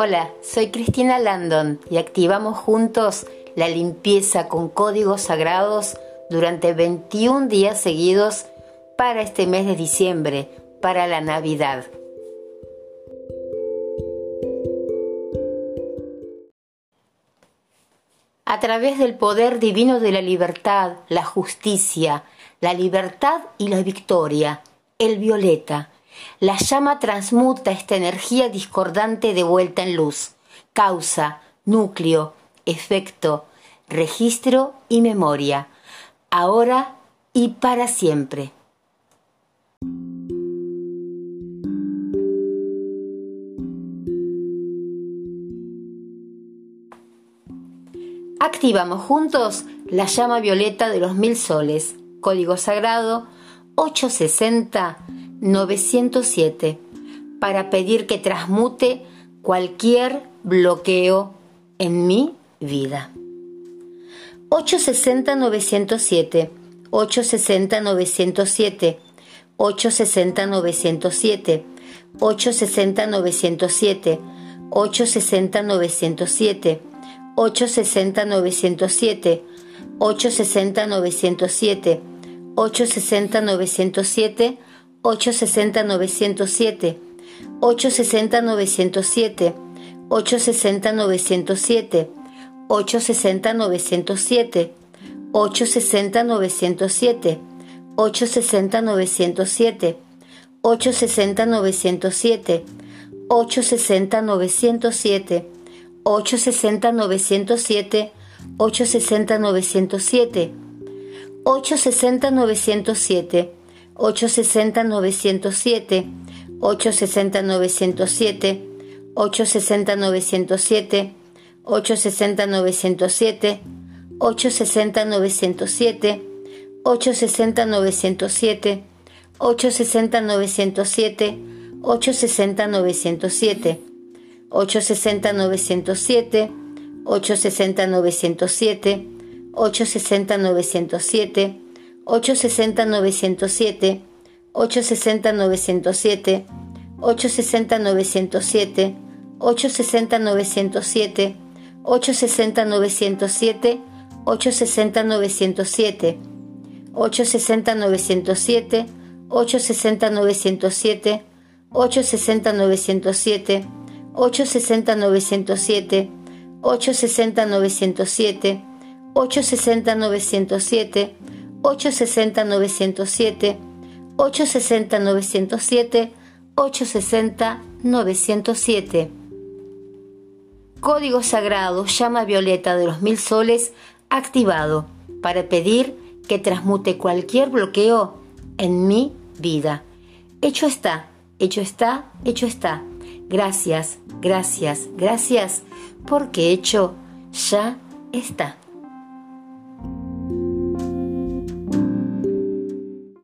Hola, soy Cristina Landon y activamos juntos la limpieza con códigos sagrados durante 21 días seguidos para este mes de diciembre, para la Navidad. A través del poder divino de la libertad, la justicia, la libertad y la victoria, el violeta, la llama transmuta esta energía discordante de vuelta en luz, causa, núcleo, efecto, registro y memoria, ahora y para siempre. Activamos juntos la llama violeta de los mil soles, código sagrado 860-907, para pedir que transmute cualquier bloqueo en mi vida. 860-907, 860-907, 860-907, 860-907, 860-907, 860-907, 860-907, 860-907, 860-907, 860-907, 860-907, 860-907, 860-907, 860-907, 860-907, 860-907, 860-907, 860-907, 860-907, 860-907, 860-907, 860-907, 860-907, 860-907, 860-907, 860-907, 860-907, 860-907, 860-907, 860-907, 860-907, 860-907, 860-907, 860-907, 860-907, 860-907, 860-907, 860-907, 860-907, 860-907, 860-907, 860-907, 860-907, 860-907, 860-907. Código sagrado, llama violeta de los mil soles, activado para pedir que transmute cualquier bloqueo en mi vida. Hecho está, hecho está, hecho está. Gracias, gracias, gracias, porque hecho ya está.